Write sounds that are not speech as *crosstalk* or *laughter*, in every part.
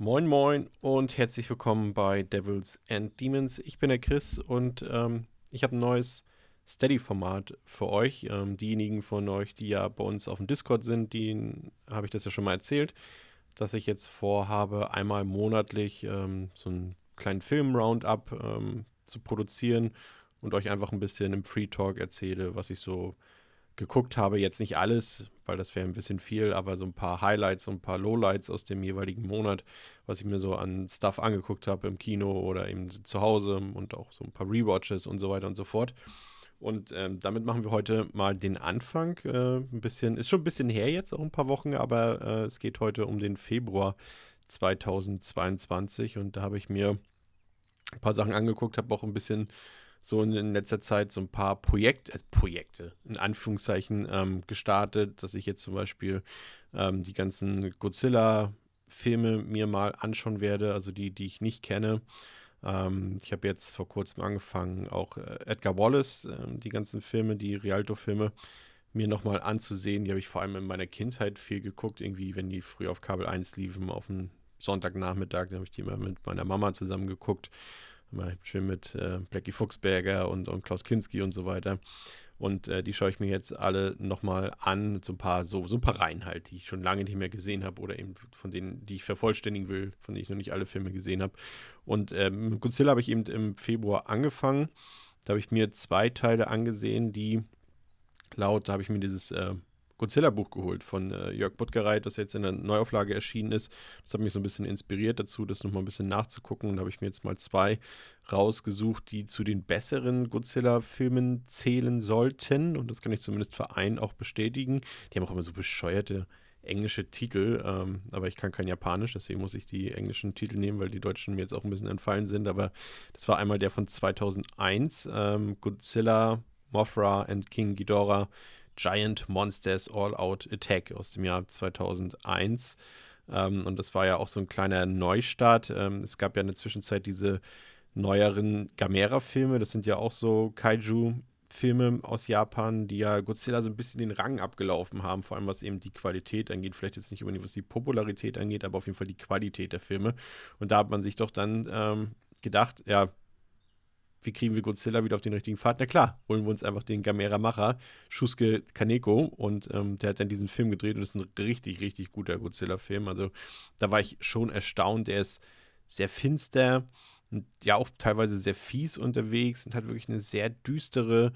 Moin Moin und herzlich willkommen bei Devils and Demons. Ich bin der Chris und ähm, ich habe ein neues Steady-Format für euch. Ähm, diejenigen von euch, die ja bei uns auf dem Discord sind, denen habe ich das ja schon mal erzählt, dass ich jetzt vorhabe, einmal monatlich ähm, so einen kleinen Film-Roundup ähm, zu produzieren und euch einfach ein bisschen im Free-Talk erzähle, was ich so geguckt habe. Jetzt nicht alles, weil das wäre ein bisschen viel, aber so ein paar Highlights und ein paar Lowlights aus dem jeweiligen Monat, was ich mir so an Stuff angeguckt habe im Kino oder eben zu Hause und auch so ein paar Rewatches und so weiter und so fort. Und ähm, damit machen wir heute mal den Anfang. Äh, ein bisschen, ist schon ein bisschen her jetzt, auch ein paar Wochen, aber äh, es geht heute um den Februar 2022 und da habe ich mir ein paar Sachen angeguckt, habe auch ein bisschen so in, letzter Zeit so ein paar Projekt, äh, Projekte in Anführungszeichen ähm, gestartet, dass ich jetzt zum Beispiel ähm, die ganzen Godzilla-Filme mir mal anschauen werde, also die, die ich nicht kenne. Ähm, ich habe jetzt vor kurzem angefangen, auch äh, Edgar Wallace, äh, die ganzen Filme, die Rialto-Filme, mir nochmal anzusehen. Die habe ich vor allem in meiner Kindheit viel geguckt, irgendwie, wenn die früh auf Kabel 1 liefen, auf dem Sonntagnachmittag, da habe ich die immer mit meiner Mama zusammen geguckt. Immer schön mit äh, Blackie Fuchsberger und, und Klaus Kinski und so weiter. Und äh, die schaue ich mir jetzt alle nochmal an, so ein paar, so, so ein paar Reihen halt, die ich schon lange nicht mehr gesehen habe oder eben von denen, die ich vervollständigen will, von denen ich noch nicht alle Filme gesehen habe. Und ähm, Godzilla habe ich eben im Februar angefangen. Da habe ich mir zwei Teile angesehen, die laut, da habe ich mir dieses äh, Godzilla-Buch geholt von äh, Jörg Buttgereit, das jetzt in der Neuauflage erschienen ist. Das hat mich so ein bisschen inspiriert dazu, das nochmal ein bisschen nachzugucken. Und da habe ich mir jetzt mal zwei rausgesucht, die zu den besseren Godzilla-Filmen zählen sollten. Und das kann ich zumindest verein auch bestätigen. Die haben auch immer so bescheuerte englische Titel, ähm, aber ich kann kein Japanisch, deswegen muss ich die englischen Titel nehmen, weil die deutschen mir jetzt auch ein bisschen entfallen sind. Aber das war einmal der von 2001, ähm, Godzilla, Mothra and King Ghidorah Giant Monsters All Out Attack aus dem Jahr 2001. Ähm, und das war ja auch so ein kleiner Neustart. Ähm, es gab ja in der Zwischenzeit diese neueren Gamera-Filme. Das sind ja auch so Kaiju-Filme aus Japan, die ja Godzilla so ein bisschen den Rang abgelaufen haben, vor allem was eben die Qualität angeht. Vielleicht jetzt nicht unbedingt, was die Popularität angeht, aber auf jeden Fall die Qualität der Filme. Und da hat man sich doch dann ähm, gedacht, ja, wie kriegen wir Godzilla wieder auf den richtigen Pfad? Na klar, holen wir uns einfach den Gamera-Macher, Shusuke Kaneko, und ähm, der hat dann diesen Film gedreht und ist ein richtig, richtig guter Godzilla-Film. Also da war ich schon erstaunt. Der ist sehr finster und ja auch teilweise sehr fies unterwegs und hat wirklich eine sehr düstere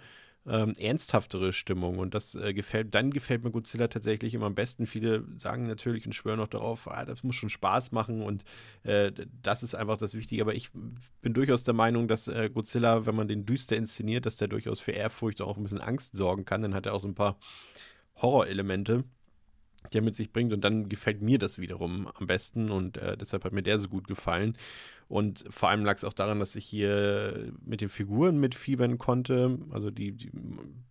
ähm, ernsthaftere Stimmung. Und das äh, gefällt, dann gefällt mir Godzilla tatsächlich immer am besten. Viele sagen natürlich und schwören noch darauf, ah, das muss schon Spaß machen und äh, das ist einfach das Wichtige. Aber ich bin durchaus der Meinung, dass äh, Godzilla, wenn man den düster inszeniert, dass der durchaus für Ehrfurcht auch ein bisschen Angst sorgen kann. Dann hat er auch so ein paar Horrorelemente die er mit sich bringt. Und dann gefällt mir das wiederum am besten und äh, deshalb hat mir der so gut gefallen. Und vor allem lag es auch daran, dass ich hier mit den Figuren mitfiebern konnte. Also die,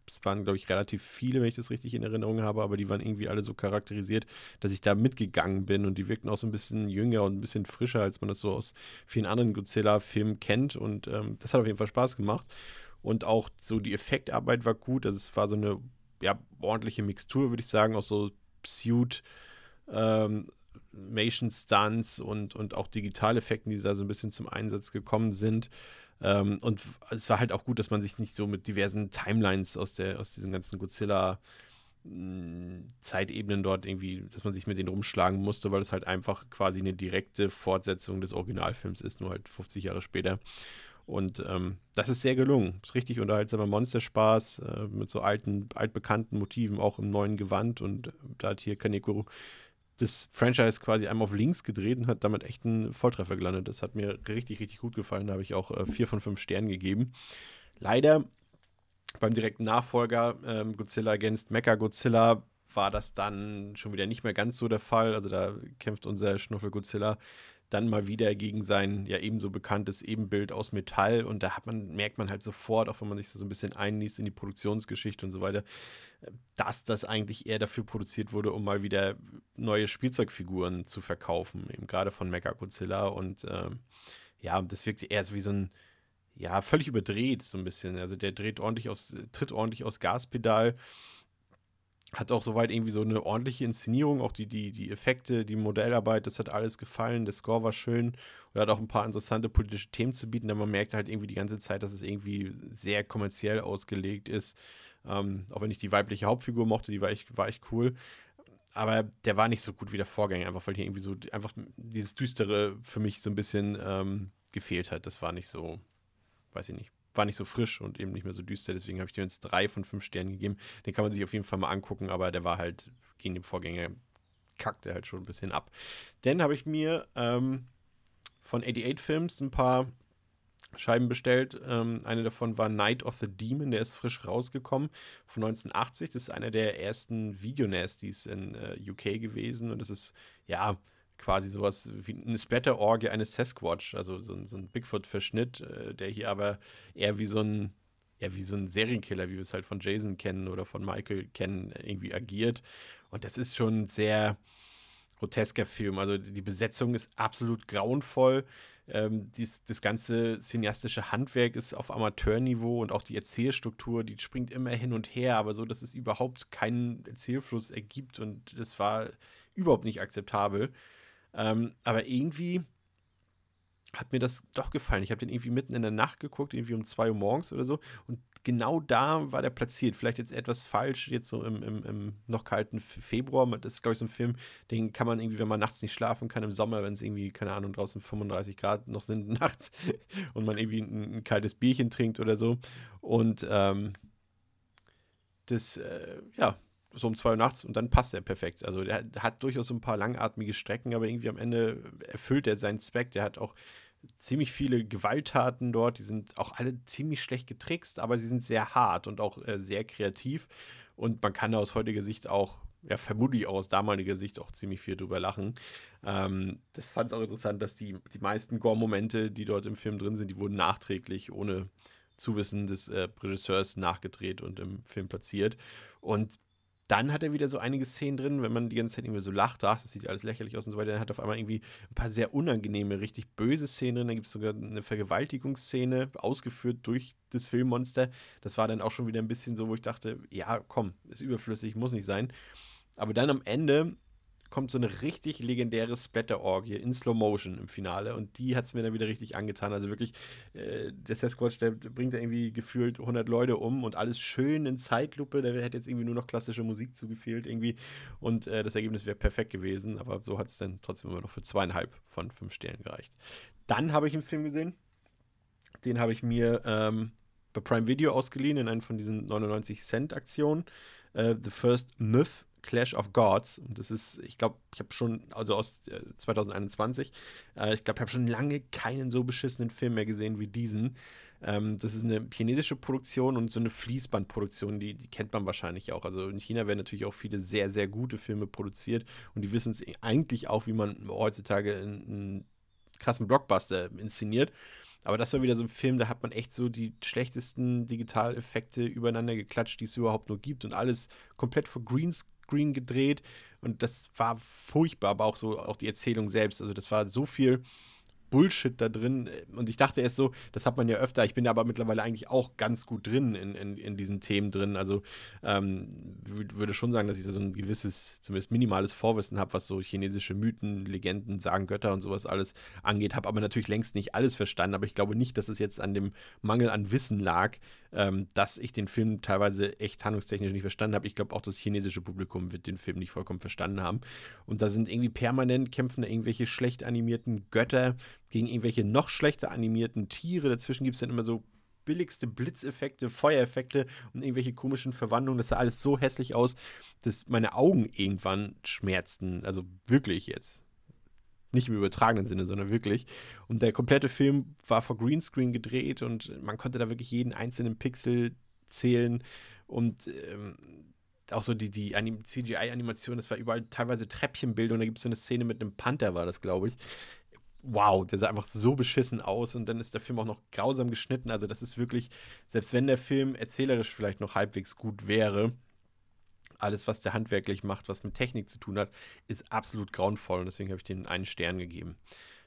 es waren, glaube ich, relativ viele, wenn ich das richtig in Erinnerung habe, aber die waren irgendwie alle so charakterisiert, dass ich da mitgegangen bin und die wirkten auch so ein bisschen jünger und ein bisschen frischer, als man das so aus vielen anderen Godzilla-Filmen kennt. Und ähm, das hat auf jeden Fall Spaß gemacht. Und auch so die Effektarbeit war gut. Also es war so eine ja, ordentliche Mixtur, würde ich sagen, aus so Suit, ähm, Mation Stunts und, und auch Digitaleffekten, die da so ein bisschen zum Einsatz gekommen sind. Ähm, und es war halt auch gut, dass man sich nicht so mit diversen Timelines aus, der, aus diesen ganzen Godzilla hm, Zeitebenen dort irgendwie, dass man sich mit denen rumschlagen musste, weil es halt einfach quasi eine direkte Fortsetzung des Originalfilms ist, nur halt 50 Jahre später. Und ähm, das ist sehr gelungen. Ist richtig unterhaltsamer Monsterspaß äh, mit so alten, altbekannten Motiven, auch im neuen Gewand. Und äh, da hat hier Kaneko das Franchise quasi einmal auf links gedreht und hat damit echt einen Volltreffer gelandet. Das hat mir richtig, richtig gut gefallen. Da habe ich auch äh, vier von fünf Sternen gegeben. Leider beim direkten Nachfolger ähm, Godzilla Against Mecha Godzilla war das dann schon wieder nicht mehr ganz so der Fall. Also da kämpft unser Schnuffel Godzilla dann mal wieder gegen sein ja ebenso bekanntes Ebenbild aus Metall. Und da man, merkt man halt sofort, auch wenn man sich so ein bisschen einliest in die Produktionsgeschichte und so weiter, dass das eigentlich eher dafür produziert wurde, um mal wieder neue Spielzeugfiguren zu verkaufen, eben gerade von Mecha Godzilla. Und äh, ja, das wirkte eher so wie so ein ja, völlig überdreht so ein bisschen. Also der dreht ordentlich aus, tritt ordentlich aus Gaspedal hat auch soweit irgendwie so eine ordentliche Inszenierung, auch die, die, die Effekte, die Modellarbeit, das hat alles gefallen. Der Score war schön und hat auch ein paar interessante politische Themen zu bieten, denn man merkt halt irgendwie die ganze Zeit, dass es irgendwie sehr kommerziell ausgelegt ist. Ähm, auch wenn ich die weibliche Hauptfigur mochte, die war echt, war echt cool. Aber der war nicht so gut wie der Vorgänger, einfach weil hier irgendwie so einfach dieses Düstere für mich so ein bisschen ähm, gefehlt hat. Das war nicht so, weiß ich nicht, war nicht so frisch und eben nicht mehr so düster. Deswegen habe ich dem jetzt drei von fünf Sternen gegeben. Den kann man sich auf jeden Fall mal angucken, aber der war halt gegen den Vorgänger kackt er halt schon ein bisschen ab. Dann habe ich mir ähm, von 88 Films ein paar Scheiben bestellt. Ähm, eine davon war Night of the Demon, der ist frisch rausgekommen von 1980. Das ist einer der ersten Videonasties in äh, UK gewesen und das ist ja quasi sowas wie eine Splatter-Orgie eines Sasquatch, also so, ein, so ein Bigfoot-Verschnitt, äh, der hier aber eher wie so ein, ja, wie so ein Serienkiller, wie wir es halt von Jason kennen oder von Michael kennen, irgendwie agiert. Und das ist schon ein sehr grotesker Film. Also die Besetzung ist absolut grauenvoll. Ähm, dies, das ganze cineastische Handwerk ist auf Amateurniveau und auch die Erzählstruktur, die springt immer hin und her, aber so, dass es überhaupt keinen Erzählfluss ergibt und das war überhaupt nicht akzeptabel. Ähm, aber irgendwie hat mir das doch gefallen. Ich habe den irgendwie mitten in der Nacht geguckt, irgendwie um 2 Uhr morgens oder so. Und genau da war der platziert. Vielleicht jetzt etwas falsch, jetzt so im, im, im noch kalten Februar. Das ist, glaube ich, so ein Film, den kann man irgendwie, wenn man nachts nicht schlafen kann, im Sommer, wenn es irgendwie, keine Ahnung, draußen 35 Grad noch sind *laughs* nachts und man irgendwie ein, ein kaltes Bierchen trinkt oder so. Und ähm, das, äh, ja, so um zwei Uhr nachts und dann passt er perfekt. Also der hat durchaus so ein paar langatmige Strecken, aber irgendwie am Ende erfüllt er seinen Zweck. Der hat auch ziemlich viele Gewalttaten dort, die sind auch alle ziemlich schlecht getrickst, aber sie sind sehr hart und auch äh, sehr kreativ. Und man kann da aus heutiger Sicht auch, ja, vermutlich auch aus damaliger Sicht auch ziemlich viel drüber lachen. Ähm, das fand es auch interessant, dass die, die meisten Gore-Momente, die dort im Film drin sind, die wurden nachträglich ohne Zuwissen des äh, Regisseurs nachgedreht und im Film platziert. Und dann hat er wieder so einige Szenen drin, wenn man die ganze Zeit irgendwie so lacht, ach, das sieht alles lächerlich aus und so weiter, dann hat er auf einmal irgendwie ein paar sehr unangenehme, richtig böse Szenen drin. Da gibt es sogar eine Vergewaltigungsszene, ausgeführt durch das Filmmonster. Das war dann auch schon wieder ein bisschen so, wo ich dachte, ja, komm, ist überflüssig, muss nicht sein. Aber dann am Ende kommt so eine richtig legendäre Splatter-Orgie in Slow Motion im Finale und die hat es mir dann wieder richtig angetan. Also wirklich, äh, der Sasquatch, der bringt da irgendwie gefühlt 100 Leute um und alles schön in Zeitlupe. Da hätte jetzt irgendwie nur noch klassische Musik zugefehlt irgendwie und äh, das Ergebnis wäre perfekt gewesen, aber so hat es dann trotzdem immer noch für zweieinhalb von fünf Sternen gereicht. Dann habe ich einen Film gesehen, den habe ich mir ähm, bei Prime Video ausgeliehen in einer von diesen 99 Cent Aktionen. Uh, The First Myth Clash of Gods. Und das ist, ich glaube, ich habe schon, also aus äh, 2021, äh, ich glaube, ich habe schon lange keinen so beschissenen Film mehr gesehen wie diesen. Ähm, das ist eine chinesische Produktion und so eine Fließbandproduktion, die, die kennt man wahrscheinlich auch. Also in China werden natürlich auch viele sehr, sehr gute Filme produziert und die wissen es eigentlich auch, wie man heutzutage einen krassen Blockbuster inszeniert. Aber das war wieder so ein Film, da hat man echt so die schlechtesten Digitaleffekte übereinander geklatscht, die es überhaupt nur gibt und alles komplett vor Greenscreen Greenscreen gedreht und das war furchtbar, aber auch so auch die Erzählung selbst. Also das war so viel Bullshit da drin. Und ich dachte erst so, das hat man ja öfter. Ich bin aber mittlerweile eigentlich auch ganz gut drin in, in, in diesen Themen drin. Also ähm, würde schon sagen, dass ich da so ein gewisses, zumindest minimales Vorwissen habe, was so chinesische Mythen, Legenden, Sagen Götter und sowas alles angeht. Habe aber natürlich längst nicht alles verstanden. Aber ich glaube nicht, dass es jetzt an dem Mangel an Wissen lag, ähm, dass ich den Film teilweise echt handlungstechnisch nicht verstanden habe. Ich glaube auch das chinesische Publikum wird den Film nicht vollkommen verstanden haben. Und da sind irgendwie permanent kämpfen irgendwelche schlecht animierten Götter gegen irgendwelche noch schlechter animierten Tiere. Dazwischen gibt es dann immer so billigste Blitzeffekte, Feuereffekte und irgendwelche komischen Verwandlungen. Das sah alles so hässlich aus, dass meine Augen irgendwann schmerzten. Also wirklich jetzt. Nicht im übertragenen Sinne, sondern wirklich. Und der komplette Film war vor Greenscreen gedreht und man konnte da wirklich jeden einzelnen Pixel zählen. Und ähm, auch so die, die CGI-Animation, das war überall teilweise Treppchenbildung. Da gibt es so eine Szene mit einem Panther, war das, glaube ich wow, der sah einfach so beschissen aus und dann ist der Film auch noch grausam geschnitten. Also das ist wirklich, selbst wenn der Film erzählerisch vielleicht noch halbwegs gut wäre, alles, was der handwerklich macht, was mit Technik zu tun hat, ist absolut grauenvoll und deswegen habe ich den einen Stern gegeben.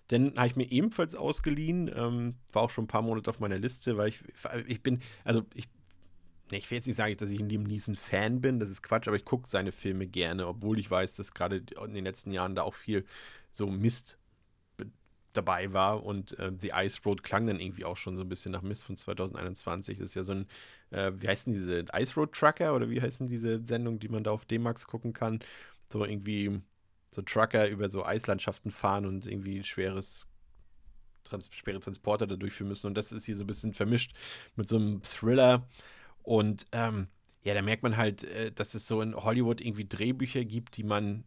Dann habe ich mir ebenfalls ausgeliehen, ähm, war auch schon ein paar Monate auf meiner Liste, weil ich, ich bin, also ich ich will jetzt nicht sagen, dass ich ein Liam Neeson-Fan bin, das ist Quatsch, aber ich gucke seine Filme gerne, obwohl ich weiß, dass gerade in den letzten Jahren da auch viel so Mist dabei war und äh, The Ice Road klang dann irgendwie auch schon so ein bisschen nach Mist von 2021. Das ist ja so ein, äh, wie heißen diese Ice Road Trucker oder wie heißen diese Sendungen, die man da auf D-Max gucken kann? So irgendwie so Trucker über so Eislandschaften fahren und irgendwie schweres Trans schwere Transporter da durchführen müssen. Und das ist hier so ein bisschen vermischt mit so einem Thriller. Und ähm, ja, da merkt man halt, äh, dass es so in Hollywood irgendwie Drehbücher gibt, die man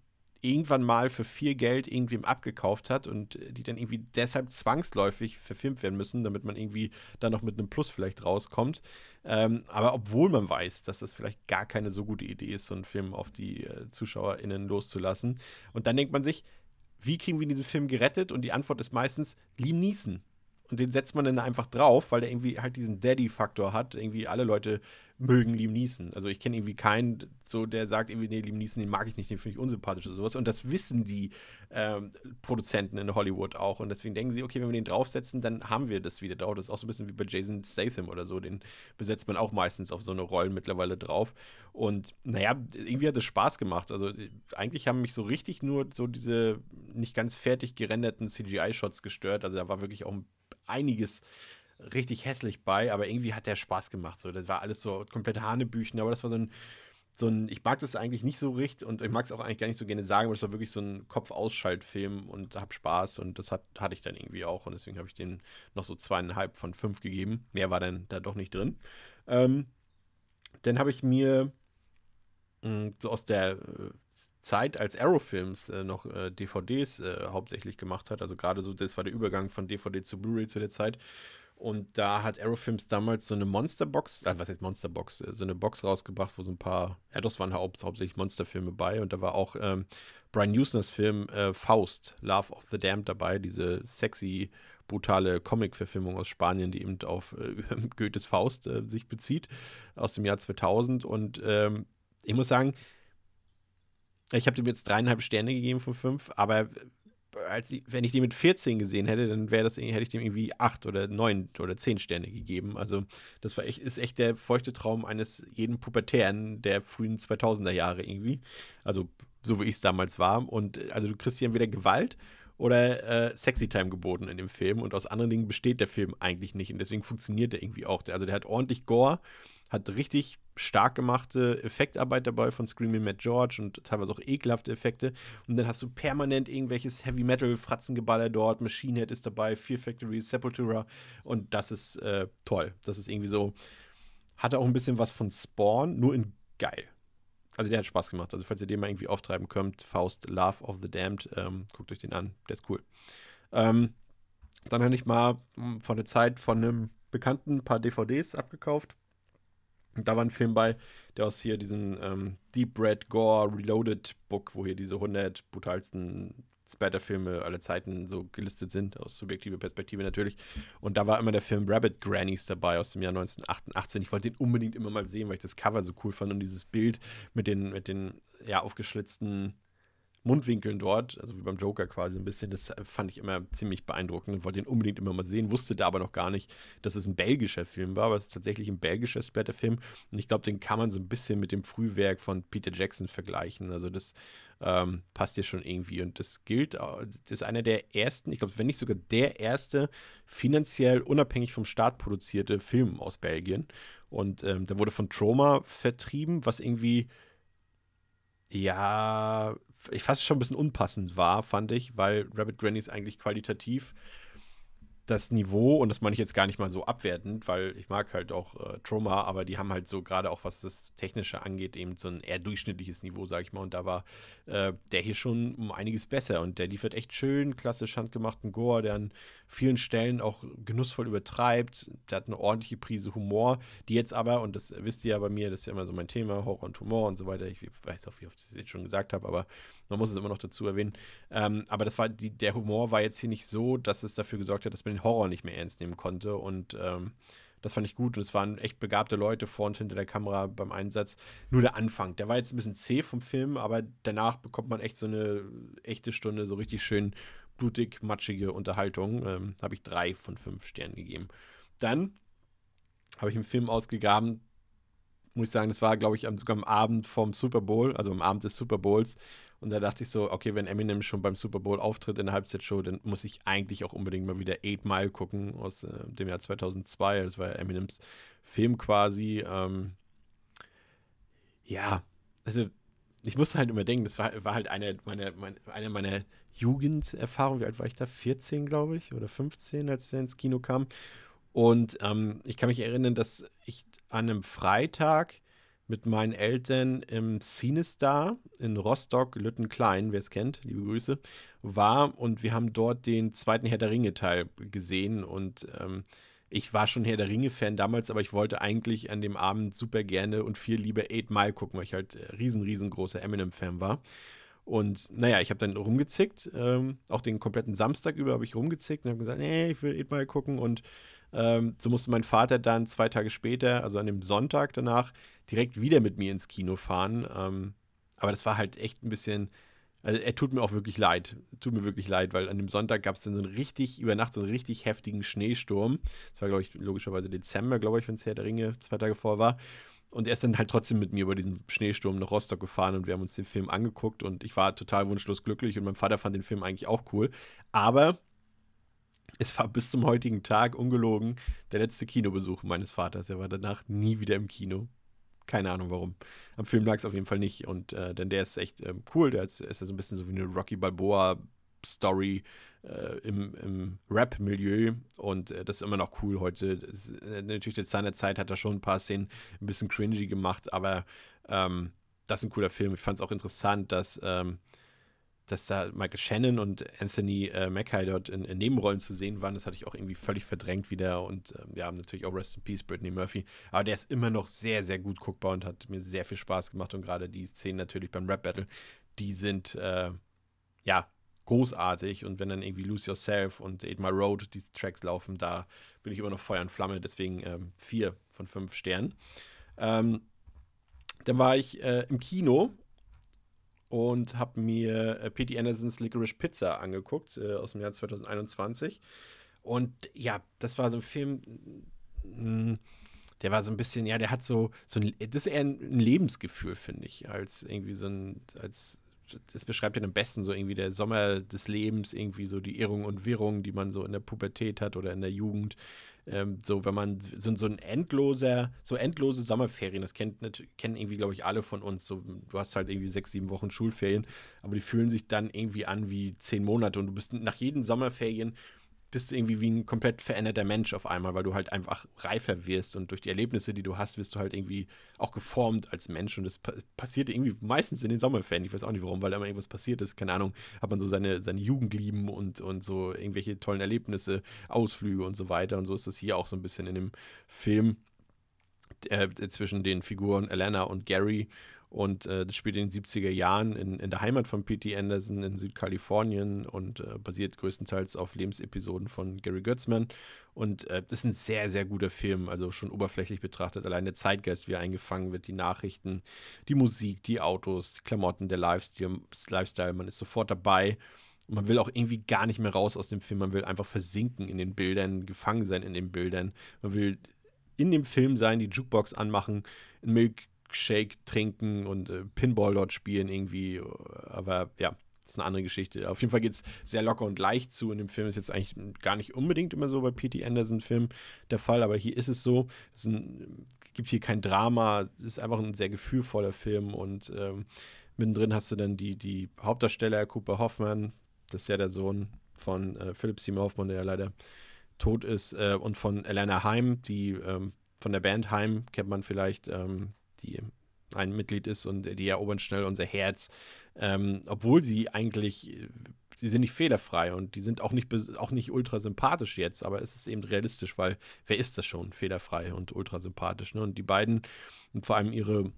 irgendwann mal für viel Geld irgendwem abgekauft hat und die dann irgendwie deshalb zwangsläufig verfilmt werden müssen, damit man irgendwie da noch mit einem Plus vielleicht rauskommt. Ähm, aber obwohl man weiß, dass das vielleicht gar keine so gute Idee ist, so einen Film auf die äh, ZuschauerInnen loszulassen. Und dann denkt man sich, wie kriegen wir diesen Film gerettet? Und die Antwort ist meistens Liam Neeson. Und den setzt man dann einfach drauf, weil der irgendwie halt diesen Daddy-Faktor hat. Irgendwie alle Leute mögen Liam Neeson. Also ich kenne irgendwie keinen, so der sagt irgendwie, nee, Liam Neeson, den mag ich nicht, den finde ich unsympathisch oder sowas. Und das wissen die ähm, Produzenten in Hollywood auch. Und deswegen denken sie, okay, wenn wir den draufsetzen, dann haben wir das wieder drauf. Das ist auch so ein bisschen wie bei Jason Statham oder so. Den besetzt man auch meistens auf so eine Rolle mittlerweile drauf. Und naja, irgendwie hat es Spaß gemacht. Also eigentlich haben mich so richtig nur so diese nicht ganz fertig gerenderten CGI-Shots gestört. Also da war wirklich auch einiges richtig hässlich bei, aber irgendwie hat der Spaß gemacht. So, das war alles so komplett Hanebüchen, aber das war so ein, so ein, ich mag das eigentlich nicht so richtig und ich mag es auch eigentlich gar nicht so gerne sagen, aber es war wirklich so ein Kopfausschaltfilm und hab Spaß und das hat, hatte ich dann irgendwie auch und deswegen habe ich den noch so zweieinhalb von fünf gegeben. Mehr war dann da doch nicht drin. Ähm, dann habe ich mir mh, hm, so aus der äh, Zeit, als Arrow Films äh, noch äh, DVDs äh, hauptsächlich gemacht hat, also gerade so, das war der Übergang von DVD zu Blu-ray zu der Zeit, und da hat Arrowfilms damals so eine Monsterbox, äh, was heißt Monsterbox, äh, so eine Box rausgebracht, wo so ein paar, ja, das waren haupt, hauptsächlich Monsterfilme bei. Und da war auch ähm, Brian Usners Film äh, Faust, Love of the Damned dabei, diese sexy, brutale Comic-Verfilmung aus Spanien, die eben auf äh, *laughs* Goethes Faust sich bezieht, aus dem Jahr 2000. Und ähm, ich muss sagen, ich habe dem jetzt dreieinhalb Sterne gegeben von fünf, aber als ich, wenn ich die mit 14 gesehen hätte, dann wäre das hätte ich dem irgendwie 8 oder 9 oder 10 Sterne gegeben. Also das war echt, ist echt der feuchte Traum eines jeden Pubertären der frühen 2000er Jahre irgendwie. Also so wie ich es damals war. Und also du kriegst hier entweder Gewalt oder äh, Sexy Time geboten in dem Film. Und aus anderen Dingen besteht der Film eigentlich nicht. Und deswegen funktioniert der irgendwie auch. Also der hat ordentlich Gore hat richtig stark gemachte Effektarbeit dabei von Screaming Mad George und teilweise auch ekelhafte Effekte. Und dann hast du permanent irgendwelches Heavy Metal Fratzengeballer dort. Machine Head ist dabei, Fear Factory, Sepultura. Und das ist äh, toll. Das ist irgendwie so. Hatte auch ein bisschen was von Spawn, nur in geil. Also der hat Spaß gemacht. Also falls ihr den mal irgendwie auftreiben könnt, Faust Love of the Damned, ähm, guckt euch den an. Der ist cool. Ähm, dann habe ich mal hm, von der Zeit von einem Bekannten ein paar DVDs abgekauft da war ein Film bei, der aus hier diesem ähm, Deep Red Gore Reloaded Book, wo hier diese 100 brutalsten Spatter-Filme aller Zeiten so gelistet sind, aus subjektiver Perspektive natürlich. Und da war immer der Film Rabbit Grannies dabei aus dem Jahr 1988. Ich wollte den unbedingt immer mal sehen, weil ich das Cover so cool fand und dieses Bild mit den, mit den ja, aufgeschlitzten Mundwinkeln dort, also wie beim Joker quasi ein bisschen, das fand ich immer ziemlich beeindruckend und wollte ihn unbedingt immer mal sehen, wusste da aber noch gar nicht, dass es ein belgischer Film war, aber es ist tatsächlich ein belgischer Splatterfilm. Und ich glaube, den kann man so ein bisschen mit dem Frühwerk von Peter Jackson vergleichen, also das ähm, passt hier schon irgendwie. Und das gilt, das ist einer der ersten, ich glaube, wenn nicht sogar der erste finanziell unabhängig vom Staat produzierte Film aus Belgien. Und ähm, der wurde von Troma vertrieben, was irgendwie ja, ich fast schon ein bisschen unpassend war, fand ich, weil Rabbit Grannies eigentlich qualitativ das Niveau, und das meine ich jetzt gar nicht mal so abwertend, weil ich mag halt auch äh, Trauma, aber die haben halt so gerade auch, was das Technische angeht, eben so ein eher durchschnittliches Niveau, sag ich mal. Und da war äh, der hier schon um einiges besser und der liefert echt schön, klassisch handgemachten Gore, der an vielen Stellen auch genussvoll übertreibt. Der hat eine ordentliche Prise Humor, die jetzt aber, und das wisst ihr ja bei mir, das ist ja immer so mein Thema, Horror und Humor und so weiter. Ich weiß auch, wie oft ich das jetzt schon gesagt habe, aber man muss es immer noch dazu erwähnen. Ähm, aber das war die, der Humor war jetzt hier nicht so, dass es dafür gesorgt hat, dass man den Horror nicht mehr ernst nehmen konnte. Und ähm, das fand ich gut. Und es waren echt begabte Leute vor und hinter der Kamera beim Einsatz. Nur der Anfang, der war jetzt ein bisschen zäh vom Film, aber danach bekommt man echt so eine echte Stunde, so richtig schön blutig, matschige Unterhaltung. Ähm, habe ich drei von fünf Sternen gegeben. Dann habe ich einen Film ausgegraben, muss ich sagen, das war, glaube ich, sogar am Abend vom Super Bowl, also am Abend des Super Bowls. Und da dachte ich so, okay, wenn Eminem schon beim Super Bowl auftritt in der Halbzeitshow, dann muss ich eigentlich auch unbedingt mal wieder Eight Mile gucken aus äh, dem Jahr 2002. Das war ja Eminems Film quasi. Ähm, ja, also ich musste halt immer denken, das war, war halt eine meiner, meine, eine Jugenderfahrungen. Wie alt war ich da? 14, glaube ich, oder 15, als der ins Kino kam. Und ähm, ich kann mich erinnern, dass ich an einem Freitag mit meinen Eltern im CineStar in Rostock, Lüttenklein, wer es kennt, liebe Grüße, war und wir haben dort den zweiten Herr der Ringe-Teil gesehen und ähm, ich war schon Herr der Ringe-Fan damals, aber ich wollte eigentlich an dem Abend super gerne und viel lieber Eight Mile gucken, weil ich halt äh, riesen, riesengroßer Eminem-Fan war. Und naja, ich habe dann rumgezickt, ähm, auch den kompletten Samstag über habe ich rumgezickt und habe gesagt, nee, ich will Eight Mile gucken. Und ähm, so musste mein Vater dann zwei Tage später, also an dem Sonntag danach, direkt wieder mit mir ins Kino fahren. Ähm, aber das war halt echt ein bisschen, also er tut mir auch wirklich leid. Tut mir wirklich leid, weil an dem Sonntag gab es dann so einen richtig, über Nacht so einen richtig heftigen Schneesturm. Das war, glaube ich, logischerweise Dezember, glaube ich, wenn es Herr der Ringe zwei Tage vor war. Und er ist dann halt trotzdem mit mir über diesen Schneesturm nach Rostock gefahren und wir haben uns den Film angeguckt und ich war total wunschlos glücklich und mein Vater fand den Film eigentlich auch cool. Aber es war bis zum heutigen Tag ungelogen der letzte Kinobesuch meines Vaters. Er war danach nie wieder im Kino. Keine Ahnung warum. Am Film lag es auf jeden Fall nicht. Und äh, denn der ist echt ähm, cool. Der ist, ist so ein bisschen so wie eine Rocky Balboa-Story äh, im, im Rap-Milieu. Und äh, das ist immer noch cool heute. Ist, äh, natürlich, jetzt seiner Zeit hat er schon ein paar Szenen ein bisschen cringy gemacht, aber ähm, das ist ein cooler Film. Ich fand es auch interessant, dass ähm, dass da Michael Shannon und Anthony äh, Mackay dort in, in, Nebenrollen zu sehen waren, das hatte ich auch irgendwie völlig verdrängt wieder. Und ähm, ja, natürlich auch Rest in Peace, Brittany Murphy. Aber der ist immer noch sehr, sehr gut guckbar und hat mir sehr viel Spaß gemacht. Und gerade die Szenen natürlich beim Rap-Battle, die sind äh, ja großartig. Und wenn dann irgendwie Lose Yourself und Eight My Road die Tracks laufen, da bin ich immer noch Feuer und Flamme. Deswegen ähm, vier von fünf Sternen. Ähm, dann war ich äh, im Kino und habe mir äh, P.T. Andersons Licorice Pizza angeguckt äh, aus dem Jahr 2021. Und ja, das war so ein Film, mh, mm, der war so ein bisschen, ja, der hat so, so ein, das ist eher ein Lebensgefühl, finde ich, als irgendwie so ein, als das beschreibt ja am besten so irgendwie der Sommer des Lebens, irgendwie so die Irrung und Wirrung, die man so in der Pubertät hat oder in der Jugend. Ähm, so, wenn man so, so ein endloser, so endlose Sommerferien, das kennt, kennen irgendwie, glaube ich, alle von uns. So, du hast halt irgendwie sechs, sieben Wochen Schulferien, aber die fühlen sich dann irgendwie an wie zehn Monate und du bist nach jeden Sommerferien bist du irgendwie wie ein komplett veränderter Mensch auf einmal, weil du halt einfach reifer wirst und durch die Erlebnisse, die du hast, wirst du halt irgendwie auch geformt als Mensch und das pa passiert irgendwie meistens in den Sommerferien. Ich weiß auch nicht warum, weil da immer irgendwas passiert ist. Keine Ahnung, hat man so seine, seine Jugendlieben und, und so irgendwelche tollen Erlebnisse, Ausflüge und so weiter und so ist das hier auch so ein bisschen in dem Film äh, zwischen den Figuren Elena und Gary und äh, das spielt in den 70er Jahren in, in der Heimat von P.T. Anderson in Südkalifornien und äh, basiert größtenteils auf Lebensepisoden von Gary Götzmann. Und äh, das ist ein sehr, sehr guter Film, also schon oberflächlich betrachtet. Allein der Zeitgeist, wie er eingefangen wird, die Nachrichten, die Musik, die Autos, die Klamotten, der Lifestyle, Lifestyle. Man ist sofort dabei. Man will auch irgendwie gar nicht mehr raus aus dem Film. Man will einfach versinken in den Bildern, gefangen sein in den Bildern. Man will in dem Film sein, die Jukebox anmachen, ein Milk Shake trinken und äh, Pinball dort spielen irgendwie. Aber ja, das ist eine andere Geschichte. Auf jeden Fall geht es sehr locker und leicht zu. In dem Film ist jetzt eigentlich gar nicht unbedingt immer so bei P.T. Anderson-Film der Fall, aber hier ist es so. Es ein, gibt hier kein Drama. Es ist einfach ein sehr gefühlvoller Film und ähm, mittendrin hast du dann die, die Hauptdarsteller, Cooper Hoffman, das ist ja der Sohn von äh, Philip Seymour Hoffman, der ja leider tot ist, äh, und von Elena Heim, die ähm, von der Band Heim kennt man vielleicht, ähm, die ein Mitglied ist und die erobern schnell unser Herz, ähm, obwohl sie eigentlich, sie sind nicht fehlerfrei und die sind auch nicht, auch nicht ultra sympathisch jetzt, aber es ist eben realistisch, weil wer ist das schon, fehlerfrei und ultra sympathisch, ne? Und die beiden und vor allem ihre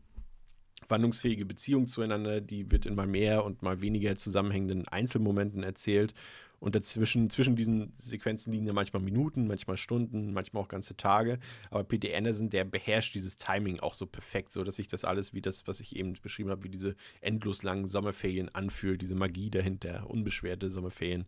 wandlungsfähige Beziehung zueinander, die wird in mal mehr und mal weniger zusammenhängenden Einzelmomenten erzählt und dazwischen, zwischen diesen Sequenzen liegen ja manchmal Minuten, manchmal Stunden, manchmal auch ganze Tage. Aber P.D. Anderson, der beherrscht dieses Timing auch so perfekt, so dass sich das alles wie das, was ich eben beschrieben habe, wie diese endlos langen Sommerferien anfühlt, diese Magie dahinter, unbeschwerte Sommerferien,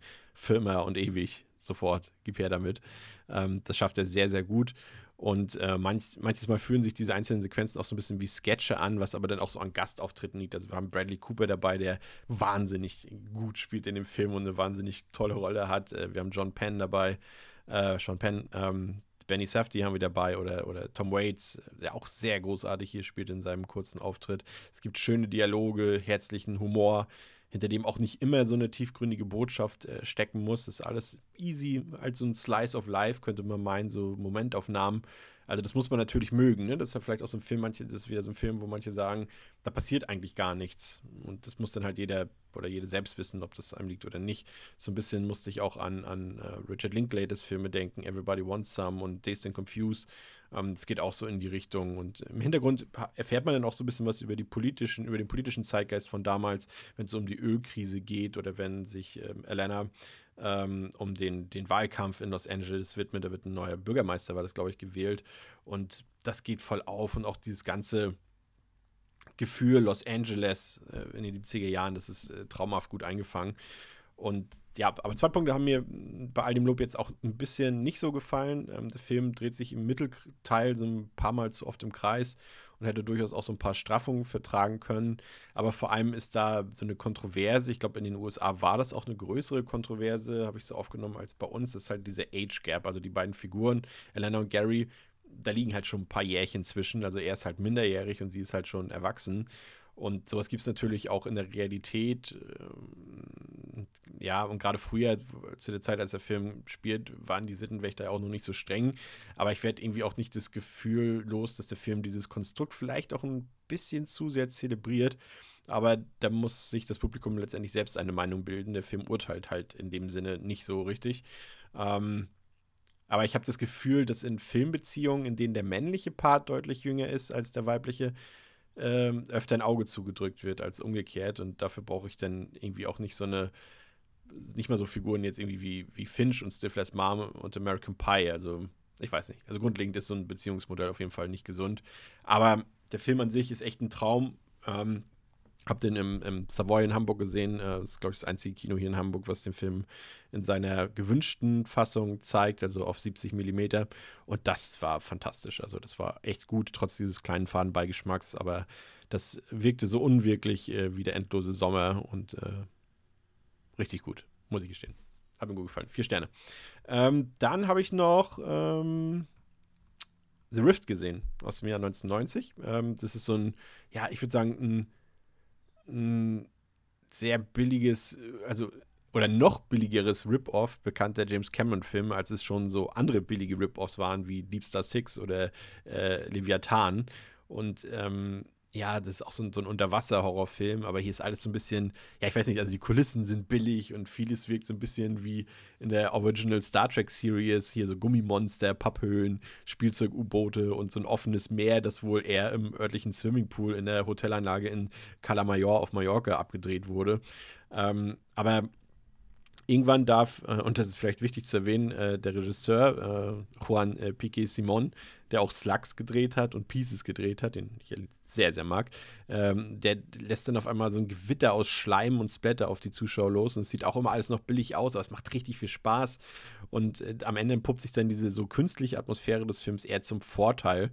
immer und ewig, sofort, gib her damit. Ähm, das schafft er sehr, sehr gut. Und äh, manch, manches Mal fühlen sich diese einzelnen Sequenzen auch so ein bisschen wie Sketche an, was aber dann auch so an Gastauftritten liegt. Also wir haben Bradley Cooper dabei, der wahnsinnig gut spielt in dem Film und eine wahnsinnig tolle Rolle hat. Äh, wir haben John Penn dabei, äh, Sean Penn, ähm, Benny Safdie haben wir dabei oder, oder Tom Waits, der auch sehr großartig hier spielt in seinem kurzen Auftritt. Es gibt schöne Dialoge, herzlichen Humor hinter dem auch nicht immer so eine tiefgründige Botschaft äh, stecken muss. Das ist alles easy, als so ein Slice of Life, könnte man meinen, so Momentaufnahmen. Also das muss man natürlich mögen. Ne? Das ist ja vielleicht auch so ein Film, manche, das ist wieder so ein Film, wo manche sagen, da passiert eigentlich gar nichts. Und das muss dann halt jeder oder jede selbst wissen, ob das einem liegt oder nicht. So ein bisschen musste ich auch an, an uh, Richard Linklaters Filme denken, Everybody Wants Some und Dazed and Confused. Ähm, es geht auch so in die Richtung. Und im Hintergrund erfährt man dann auch so ein bisschen was über die politischen, über den politischen Zeitgeist von damals, wenn es um die Ölkrise geht oder wenn sich ähm, Elena ähm, um den, den Wahlkampf in Los Angeles widmet. Da wird ein neuer Bürgermeister, war das, glaube ich, gewählt. Und das geht voll auf und auch dieses ganze Gefühl Los Angeles äh, in den 70er Jahren, das ist äh, traumhaft gut eingefangen. Und ja, aber zwei Punkte haben mir bei all dem Lob jetzt auch ein bisschen nicht so gefallen. Ähm, der Film dreht sich im Mittelteil so ein paar Mal zu oft im Kreis und hätte durchaus auch so ein paar Straffungen vertragen können. Aber vor allem ist da so eine Kontroverse. Ich glaube, in den USA war das auch eine größere Kontroverse, habe ich so aufgenommen als bei uns. Das ist halt diese Age Gap, also die beiden Figuren, Elena und Gary, da liegen halt schon ein paar Jährchen zwischen. Also er ist halt minderjährig und sie ist halt schon erwachsen. Und sowas gibt es natürlich auch in der Realität. Ähm, ja, und gerade früher, zu der Zeit, als der Film spielt, waren die Sittenwächter auch noch nicht so streng. Aber ich werde irgendwie auch nicht das Gefühl los, dass der Film dieses Konstrukt vielleicht auch ein bisschen zu sehr zelebriert. Aber da muss sich das Publikum letztendlich selbst eine Meinung bilden. Der Film urteilt halt in dem Sinne nicht so richtig. Ähm, aber ich habe das Gefühl, dass in Filmbeziehungen, in denen der männliche Part deutlich jünger ist als der weibliche, ähm, öfter ein Auge zugedrückt wird als umgekehrt. Und dafür brauche ich dann irgendwie auch nicht so eine, nicht mal so Figuren jetzt irgendwie wie, wie Finch und Stifler's Mom und American Pie. Also, ich weiß nicht. Also grundlegend ist so ein Beziehungsmodell auf jeden Fall nicht gesund. Aber der Film an sich ist echt ein Traum. Ähm, hab den im, im Savoy in Hamburg gesehen. Äh, das ist, glaube ich, das einzige Kino hier in Hamburg, was den Film in seiner gewünschten Fassung zeigt, also auf 70 Millimeter. Und das war fantastisch. Also, das war echt gut, trotz dieses kleinen Fadenbeigeschmacks. Aber das wirkte so unwirklich äh, wie der endlose Sommer und äh, richtig gut, muss ich gestehen. Hat mir gut gefallen. Vier Sterne. Ähm, dann habe ich noch ähm, The Rift gesehen aus dem Jahr 1990. Ähm, das ist so ein, ja, ich würde sagen, ein ein sehr billiges, also oder noch billigeres Rip-Off bekannter James Cameron-Film, als es schon so andere billige Rip-Offs waren wie Deep Star Six oder äh, Leviathan. Und ähm, ja, das ist auch so ein, so ein Unterwasser-Horrorfilm, aber hier ist alles so ein bisschen, ja, ich weiß nicht, also die Kulissen sind billig und vieles wirkt so ein bisschen wie in der Original Star Trek Series, hier so Gummimonster, Papphöhlen, Spielzeug-U-Boote und so ein offenes Meer, das wohl eher im örtlichen Swimmingpool in der Hotelanlage in Calamayor auf Mallorca abgedreht wurde. Ähm, aber irgendwann darf, äh, und das ist vielleicht wichtig zu erwähnen, äh, der Regisseur äh, Juan Piquet Simon, der auch Slugs gedreht hat und Pieces gedreht hat, den ich sehr, sehr mag, ähm, der lässt dann auf einmal so ein Gewitter aus Schleim und Splatter auf die Zuschauer los und es sieht auch immer alles noch billig aus, aber es macht richtig viel Spaß und äh, am Ende puppt sich dann diese so künstliche Atmosphäre des Films eher zum Vorteil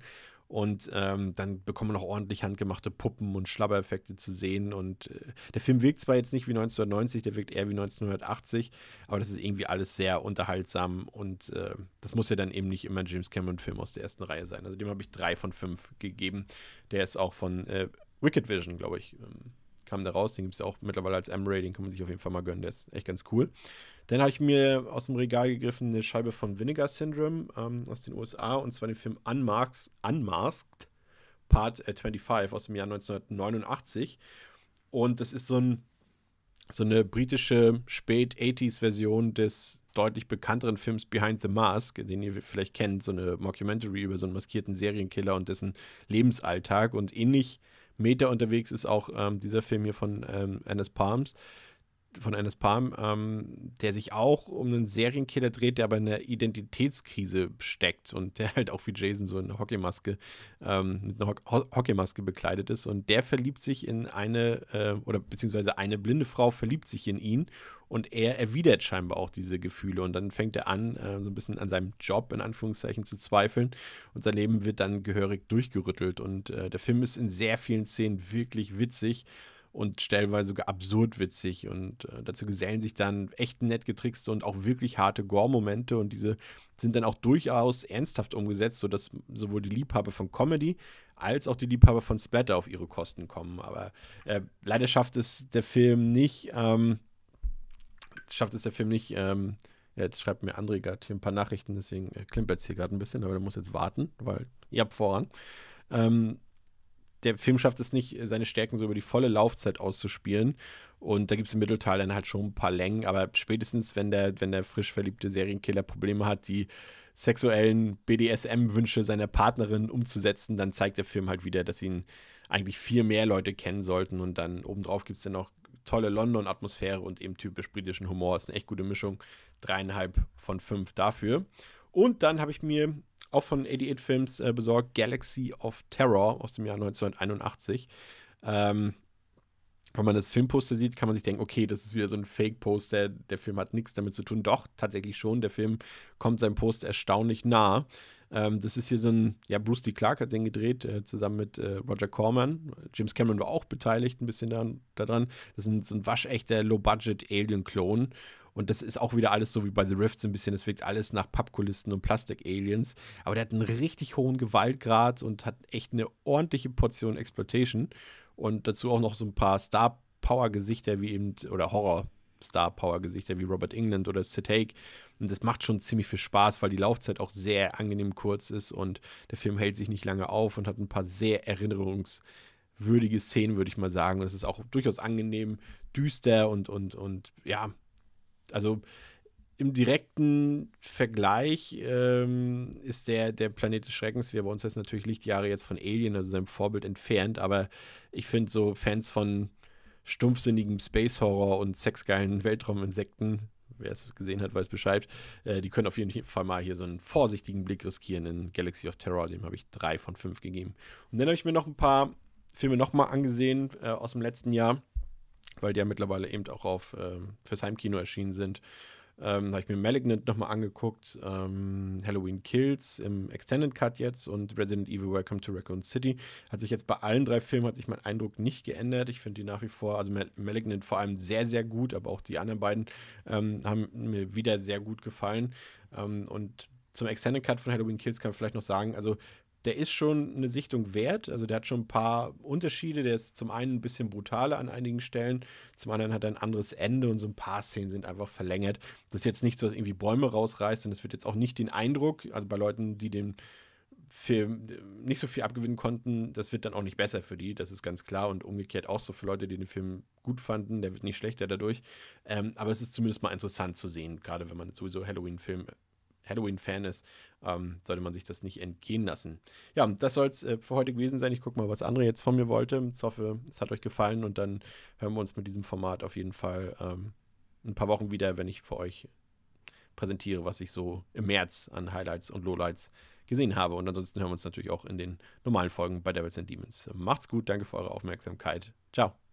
und ähm, dann bekommen wir noch ordentlich handgemachte Puppen und Schlabbereffekte zu sehen. Und äh, der Film wirkt zwar jetzt nicht wie 1990, der wirkt eher wie 1980, aber das ist irgendwie alles sehr unterhaltsam. Und äh, das muss ja dann eben nicht immer ein James Cameron-Film aus der ersten Reihe sein. Also dem habe ich drei von fünf gegeben. Der ist auch von äh, Wicked Vision, glaube ich, ähm, kam da raus. Den gibt es ja auch mittlerweile als M-Rating, kann man sich auf jeden Fall mal gönnen. Der ist echt ganz cool. Dann habe ich mir aus dem Regal gegriffen eine Scheibe von Vinegar Syndrome ähm, aus den USA und zwar den Film Unmasked, Unmasked Part äh, 25 aus dem Jahr 1989. Und das ist so, ein, so eine britische Spät-80s-Version des deutlich bekannteren Films Behind the Mask, den ihr vielleicht kennt, so eine Mockumentary über so einen maskierten Serienkiller und dessen Lebensalltag. Und ähnlich Meta unterwegs ist auch ähm, dieser Film hier von ähm, Annes Palms von Ennis Palm, ähm, der sich auch um einen Serienkiller dreht, der aber in einer Identitätskrise steckt und der halt auch wie Jason so eine Hockeymaske, ähm, mit einer Ho Hockeymaske bekleidet ist. Und der verliebt sich in eine, äh, oder beziehungsweise eine blinde Frau verliebt sich in ihn und er erwidert scheinbar auch diese Gefühle. Und dann fängt er an, äh, so ein bisschen an seinem Job in Anführungszeichen zu zweifeln. Und sein Leben wird dann gehörig durchgerüttelt. Und äh, der Film ist in sehr vielen Szenen wirklich witzig und stellenweise sogar absurd witzig. Und äh, dazu gesellen sich dann echt nett getrickste und auch wirklich harte Gore-Momente. Und diese sind dann auch durchaus ernsthaft umgesetzt, sodass sowohl die Liebhaber von Comedy als auch die Liebhaber von Splatter auf ihre Kosten kommen. Aber äh, leider schafft es der Film nicht, ähm, schafft es der Film nicht, ähm, jetzt schreibt mir André gerade hier ein paar Nachrichten, deswegen äh, klimpert es hier gerade ein bisschen, aber der muss jetzt warten, weil ihr habt voran. Ähm, der Film schafft es nicht, seine Stärken so über die volle Laufzeit auszuspielen. Und da gibt es im Mittelteil dann halt schon ein paar Längen, aber spätestens, wenn der, wenn der frisch verliebte Serienkiller Probleme hat, die sexuellen BDSM-Wünsche seiner Partnerin umzusetzen, dann zeigt der Film halt wieder, dass ihn eigentlich viel mehr Leute kennen sollten. Und dann obendrauf gibt es dann noch tolle London-Atmosphäre und eben typisch britischen Humor. Ist eine echt gute Mischung. Dreieinhalb von fünf dafür. Und dann habe ich mir auch von 88 Films äh, besorgt, Galaxy of Terror aus dem Jahr 1981. Ähm, wenn man das Filmposter sieht, kann man sich denken, okay, das ist wieder so ein Fake-Poster, der Film hat nichts damit zu tun. Doch, tatsächlich schon. Der Film kommt seinem Post erstaunlich nah. Ähm, das ist hier so ein, ja, Bruce D. Clark hat den gedreht, äh, zusammen mit äh, Roger Corman. James Cameron war auch beteiligt ein bisschen daran. daran. Das ist ein, so ein waschechter Low-Budget-Alien-Klon. Und das ist auch wieder alles so wie bei The Rift so ein bisschen. Es wirkt alles nach Pappkulissen und Plastik-Aliens. Aber der hat einen richtig hohen Gewaltgrad und hat echt eine ordentliche Portion Exploitation. Und dazu auch noch so ein paar Star-Power-Gesichter wie eben, oder Horror-Star-Power-Gesichter wie Robert England oder Sid Haig. Und das macht schon ziemlich viel Spaß, weil die Laufzeit auch sehr angenehm kurz ist und der Film hält sich nicht lange auf und hat ein paar sehr erinnerungswürdige Szenen, würde ich mal sagen. Und es ist auch durchaus angenehm, düster und, und, und ja, also im direkten Vergleich ähm, ist der, der Planet des Schreckens, wie er bei uns heißt, natürlich Lichtjahre jetzt von Alien, also seinem Vorbild entfernt, aber ich finde so Fans von stumpfsinnigem Space Horror und sexgeilen Weltrauminsekten, wer es gesehen hat, weiß Bescheid, äh, die können auf jeden Fall mal hier so einen vorsichtigen Blick riskieren in Galaxy of Terror, dem habe ich drei von fünf gegeben. Und dann habe ich mir noch ein paar Filme nochmal angesehen äh, aus dem letzten Jahr weil die ja mittlerweile eben auch auf ähm, fürs Heimkino erschienen sind. Ähm, habe ich mir Malignant nochmal angeguckt, ähm, Halloween Kills im Extended Cut jetzt und Resident Evil Welcome to Raccoon City. Hat sich jetzt bei allen drei Filmen, hat sich mein Eindruck nicht geändert. Ich finde die nach wie vor, also Malignant vor allem sehr, sehr gut, aber auch die anderen beiden ähm, haben mir wieder sehr gut gefallen. Ähm, und zum Extended Cut von Halloween Kills kann man vielleicht noch sagen, also der ist schon eine Sichtung wert. Also der hat schon ein paar Unterschiede. Der ist zum einen ein bisschen brutaler an einigen Stellen, zum anderen hat er ein anderes Ende und so ein paar Szenen sind einfach verlängert. Das ist jetzt nichts, was irgendwie Bäume rausreißt und es wird jetzt auch nicht den Eindruck, also bei Leuten, die den Film nicht so viel abgewinnen konnten, das wird dann auch nicht besser für die, das ist ganz klar und umgekehrt auch so für Leute, die den Film gut fanden, der wird nicht schlechter dadurch. Ähm, aber es ist zumindest mal interessant zu sehen, gerade wenn man sowieso Halloween-Film Halloween-Fan ist, ähm, sollte man sich das nicht entgehen lassen. Ja, das soll es äh, für heute gewesen sein. Ich gucke mal, was andere jetzt von mir wollte. Ich hoffe, es hat euch gefallen und dann hören wir uns mit diesem Format auf jeden Fall ähm, ein paar Wochen wieder, wenn ich für euch präsentiere, was ich so im März an Highlights und Lowlights gesehen habe. Und ansonsten hören wir uns natürlich auch in den normalen Folgen bei Devils and Demons. Macht's gut, danke für eure Aufmerksamkeit. Ciao.